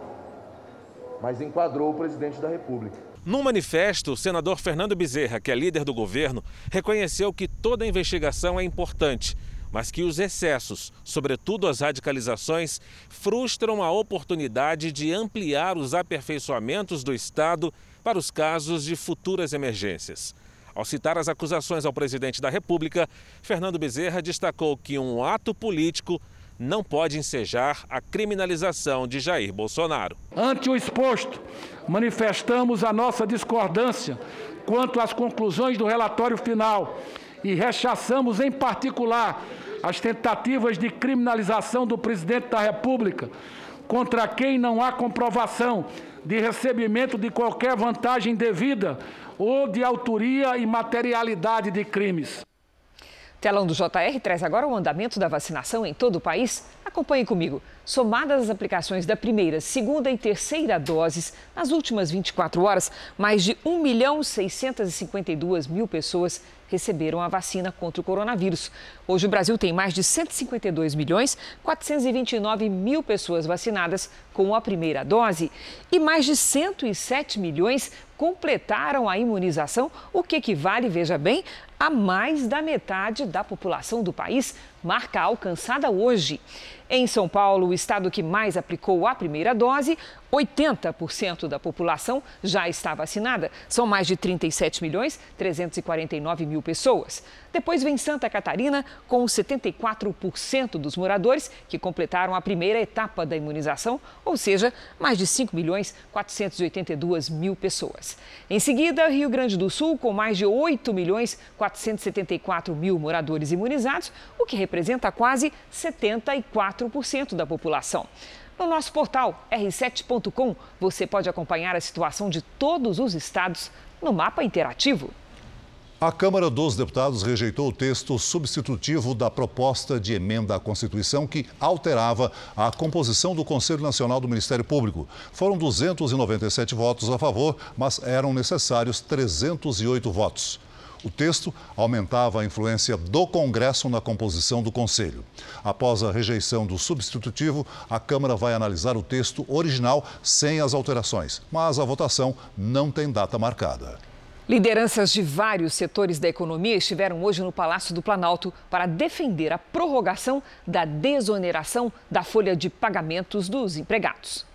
S42: Mas enquadrou o presidente da República.
S38: No manifesto, o senador Fernando Bezerra, que é líder do governo, reconheceu que toda investigação é importante mas que os excessos, sobretudo as radicalizações, frustram a oportunidade de ampliar os aperfeiçoamentos do Estado para os casos de futuras emergências. Ao citar as acusações ao presidente da República, Fernando Bezerra destacou que um ato político não pode ensejar a criminalização de Jair Bolsonaro.
S43: Ante o exposto, manifestamos a nossa discordância quanto às conclusões do relatório final e rechaçamos, em particular, as tentativas de criminalização do presidente da República, contra quem não há comprovação de recebimento de qualquer vantagem devida ou de autoria e materialidade de crimes.
S2: Telão do JR traz agora o andamento da vacinação em todo o país. Acompanhe comigo. Somadas as aplicações da primeira, segunda e terceira doses, nas últimas 24 horas, mais de 1 milhão 652 mil pessoas receberam a vacina contra o coronavírus. Hoje o Brasil tem mais de 152 milhões 429 mil pessoas vacinadas com a primeira dose e mais de 107 milhões completaram a imunização, o que equivale, veja bem, a mais da metade da população do país, marca alcançada hoje. Em São Paulo, o estado que mais aplicou a primeira dose, 80% da população já está vacinada. São mais de 37 milhões 349 mil pessoas. Depois vem Santa Catarina, com 74% dos moradores que completaram a primeira etapa da imunização, ou seja, mais de 5 milhões 482 mil pessoas. Em seguida, Rio Grande do Sul, com mais de 8 milhões 474 mil moradores imunizados, o que representa quase 74% da população. No nosso portal r7.com, você pode acompanhar a situação de todos os estados no mapa interativo.
S3: A Câmara dos Deputados rejeitou o texto substitutivo da proposta de emenda à Constituição que alterava a composição do Conselho Nacional do Ministério Público. Foram 297 votos a favor, mas eram necessários 308 votos. O texto aumentava a influência do Congresso na composição do Conselho. Após a rejeição do substitutivo, a Câmara vai analisar o texto original sem as alterações, mas a votação não tem data marcada.
S2: Lideranças de vários setores da economia estiveram hoje no Palácio do Planalto para defender a prorrogação da desoneração da folha de pagamentos dos empregados.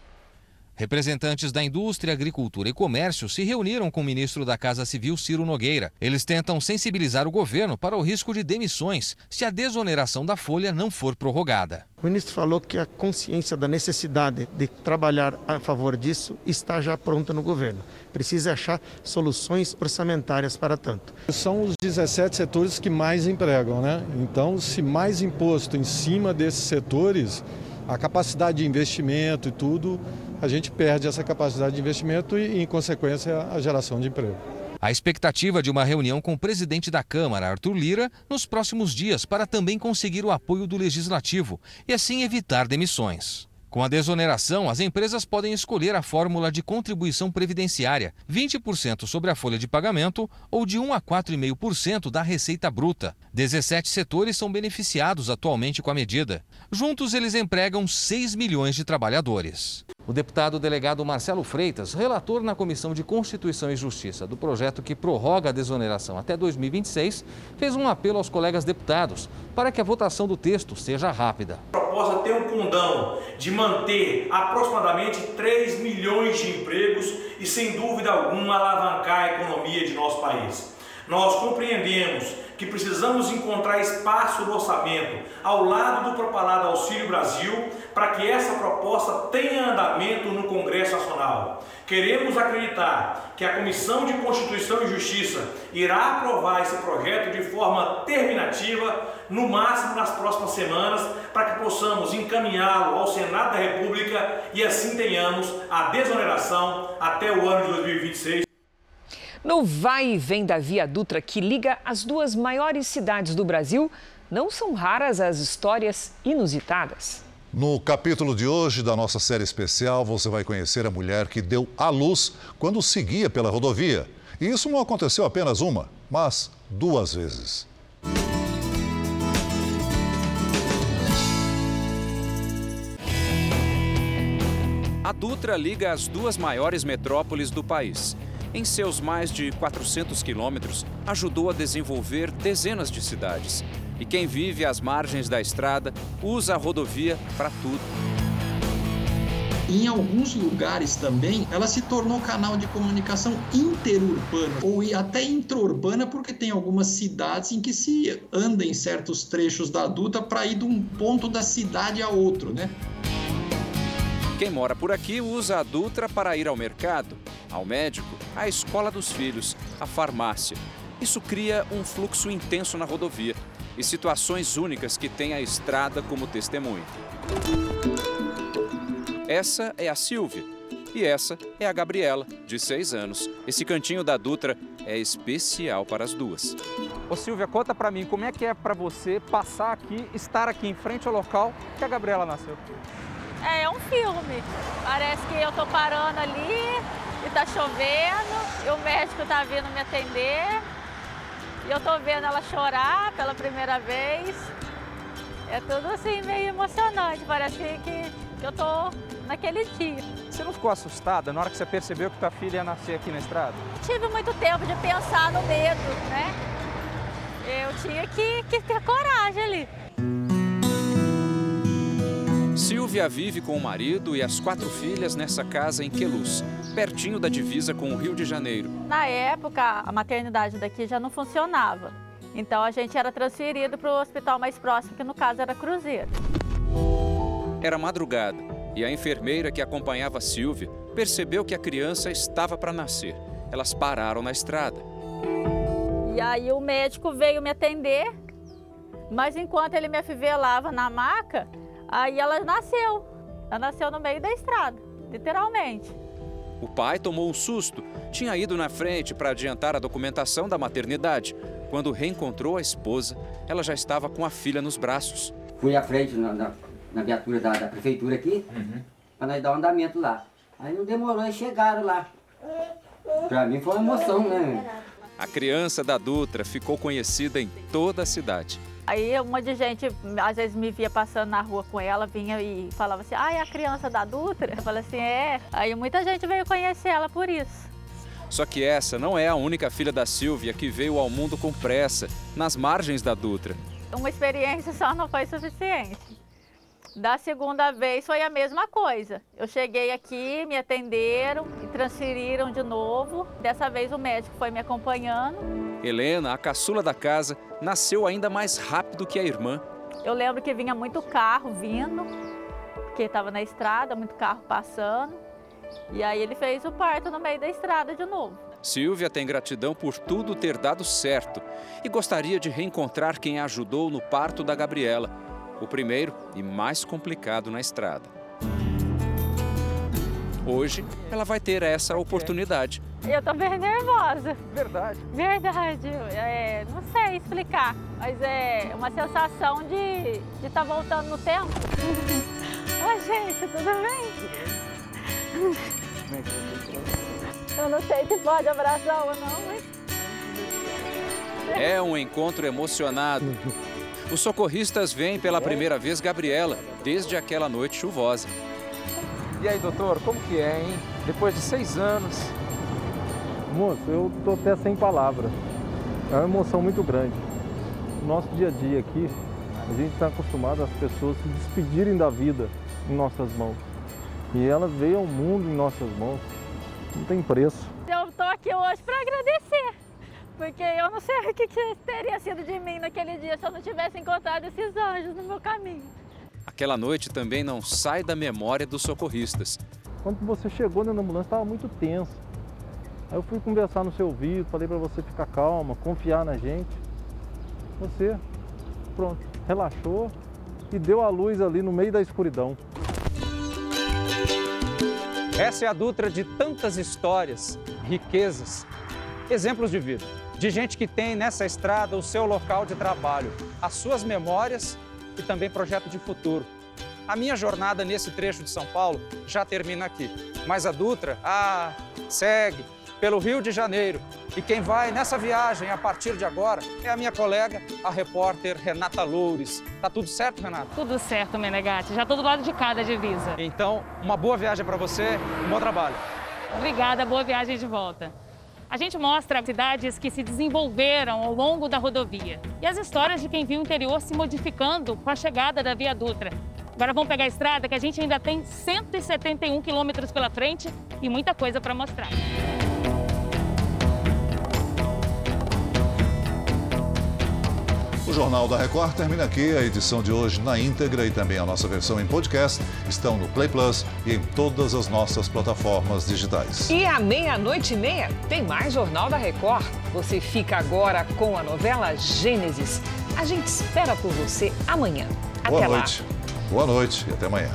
S44: Representantes da indústria, agricultura e comércio se reuniram com o ministro da Casa Civil, Ciro Nogueira. Eles tentam sensibilizar o governo para o risco de demissões se a desoneração da folha não for prorrogada.
S45: O ministro falou que a consciência da necessidade de trabalhar a favor disso está já pronta no governo. Precisa achar soluções orçamentárias para tanto.
S46: São os 17 setores que mais empregam, né? Então, se mais imposto em cima desses setores, a capacidade de investimento e tudo a gente perde essa capacidade de investimento e, em consequência, a geração de emprego.
S44: A expectativa de uma reunião com o presidente da Câmara, Arthur Lira, nos próximos dias para também conseguir o apoio do legislativo e assim evitar demissões. Com a desoneração, as empresas podem escolher a fórmula de contribuição previdenciária, 20% sobre a folha de pagamento ou de 1 a 4,5% da receita bruta. 17 setores são beneficiados atualmente com a medida. Juntos, eles empregam 6 milhões de trabalhadores. O deputado delegado Marcelo Freitas, relator na Comissão de Constituição e Justiça do projeto que prorroga a desoneração até 2026, fez um apelo aos colegas deputados para que a votação do texto seja rápida.
S47: A proposta tem um condão de manter aproximadamente 3 milhões de empregos e, sem dúvida alguma, alavancar a economia de nosso país. Nós compreendemos que precisamos encontrar espaço no orçamento ao lado do propalado Auxílio Brasil para que essa proposta tenha andamento no Congresso Nacional. Queremos acreditar que a Comissão de Constituição e Justiça irá aprovar esse projeto de forma terminativa, no máximo nas próximas semanas, para que possamos encaminhá-lo ao Senado da República e assim tenhamos a desoneração até o ano de 2026.
S2: No vai e vem da Via Dutra que liga as duas maiores cidades do Brasil, não são raras as histórias inusitadas.
S3: No capítulo de hoje da nossa série especial, você vai conhecer a mulher que deu à luz quando seguia pela rodovia. E isso não aconteceu apenas uma, mas duas vezes.
S48: A Dutra liga as duas maiores metrópoles do país em seus mais de 400 quilômetros, ajudou a desenvolver dezenas de cidades. E quem vive às margens da estrada usa a rodovia para tudo.
S49: Em alguns lugares também, ela se tornou canal de comunicação interurbana ou até intraurbana, porque tem algumas cidades em que se anda em certos trechos da Dutra para ir de um ponto da cidade a outro, né?
S48: Quem mora por aqui usa a Dutra para ir ao mercado, ao médico, à escola dos filhos, à farmácia. Isso cria um fluxo intenso na rodovia e situações únicas que tem a estrada como testemunha. Essa é a Silvia e essa é a Gabriela, de 6 anos. Esse cantinho da Dutra é especial para as duas.
S50: Ô Silvia, conta para mim como é que é para você passar aqui, estar aqui em frente ao local que a Gabriela nasceu.
S51: É, é um filme. Parece que eu tô parando ali e tá chovendo e o médico tá vindo me atender. E eu tô vendo ela chorar pela primeira vez. É tudo assim meio emocionante. Parece que, que, eu tô naquele dia.
S50: Você não ficou assustada na hora que você percebeu que tua filha ia nascer aqui na estrada?
S51: Tive muito tempo de pensar no medo, né? Eu tinha que, que ter coragem ali.
S48: Silvia vive com o marido e as quatro filhas nessa casa em Queluz, pertinho da divisa com o Rio de Janeiro.
S51: Na época, a maternidade daqui já não funcionava. Então a gente era transferido para o hospital mais próximo, que no caso era Cruzeiro.
S48: Era madrugada e a enfermeira que acompanhava Silvia percebeu que a criança estava para nascer. Elas pararam na estrada.
S51: E aí o médico veio me atender, mas enquanto ele me afivelava na maca, Aí ela nasceu. Ela nasceu no meio da estrada, literalmente.
S48: O pai tomou um susto. Tinha ido na frente para adiantar a documentação da maternidade. Quando reencontrou a esposa, ela já estava com a filha nos braços.
S52: Fui à frente na, na, na viatura da, da, prefeitura aqui, uhum. para nós dar um andamento lá. Aí não demorou, e chegaram lá. Para mim foi uma emoção, né?
S48: A criança da Dutra ficou conhecida em toda a cidade.
S51: Aí um monte de gente, às vezes, me via passando na rua com ela, vinha e falava assim, ah, é a criança da Dutra? Eu falei assim, é. Aí muita gente veio conhecer ela por isso.
S48: Só que essa não é a única filha da Silvia que veio ao mundo com pressa, nas margens da Dutra.
S51: Uma experiência só não foi suficiente. Da segunda vez foi a mesma coisa. Eu cheguei aqui, me atenderam e transferiram de novo. Dessa vez o médico foi me acompanhando.
S48: Helena, a caçula da casa, nasceu ainda mais rápido que a irmã.
S51: Eu lembro que vinha muito carro vindo, porque estava na estrada, muito carro passando. E aí ele fez o parto no meio da estrada de novo.
S48: Silvia tem gratidão por tudo ter dado certo e gostaria de reencontrar quem a ajudou no parto da Gabriela, o primeiro e mais complicado na estrada. Hoje, ela vai ter essa oportunidade.
S51: Eu tô bem nervosa.
S45: Verdade.
S51: Verdade. É, não sei explicar, mas é uma sensação de estar tá voltando no tempo. Oi, gente, tudo bem? Eu não sei se pode abraçar ou não, mas.
S48: É um encontro emocionado. Os socorristas veem pela primeira vez Gabriela, desde aquela noite chuvosa.
S45: E aí, doutor, como que é, hein? Depois de seis anos.
S35: Moço, eu tô até sem palavras. É uma emoção muito grande. No nosso dia a dia aqui, a gente está acostumado às pessoas se despedirem da vida em nossas mãos. E elas veem o mundo em nossas mãos. Não tem preço.
S51: Eu tô aqui hoje para agradecer. Porque eu não sei o que, que teria sido de mim naquele dia se eu não tivesse encontrado esses anjos no meu caminho.
S48: Aquela noite também não sai da memória dos socorristas.
S35: Quando você chegou na ambulância, estava muito tenso. Aí eu fui conversar no seu ouvido, falei para você ficar calma, confiar na gente. Você, pronto, relaxou e deu a luz ali no meio da escuridão.
S45: Essa é a Dutra de tantas histórias, riquezas, exemplos de vida. De gente que tem nessa estrada o seu local de trabalho, as suas memórias e também projeto de futuro. A minha jornada nesse trecho de São Paulo já termina aqui, mas a Dutra, ah, segue pelo Rio de Janeiro. E quem vai nessa viagem a partir de agora é a minha colega, a repórter Renata Loures. Tá tudo certo, Renata?
S51: Tudo certo, Menegatti. Já tô do lado de cada divisa.
S45: Então, uma boa viagem para você, um bom trabalho.
S51: Obrigada, boa viagem de volta. A gente mostra cidades que se desenvolveram ao longo da rodovia e as histórias de quem viu o interior se modificando com a chegada da Via Dutra. Agora vamos pegar a estrada que a gente ainda tem 171 quilômetros pela frente e muita coisa para mostrar.
S3: O Jornal da Record termina aqui. A edição de hoje na íntegra e também a nossa versão em podcast estão no Play Plus e em todas as nossas plataformas digitais.
S2: E à meia-noite e meia tem mais Jornal da Record. Você fica agora com a novela Gênesis. A gente espera por você amanhã. Até
S3: Boa
S2: lá.
S3: noite. Boa noite e até amanhã.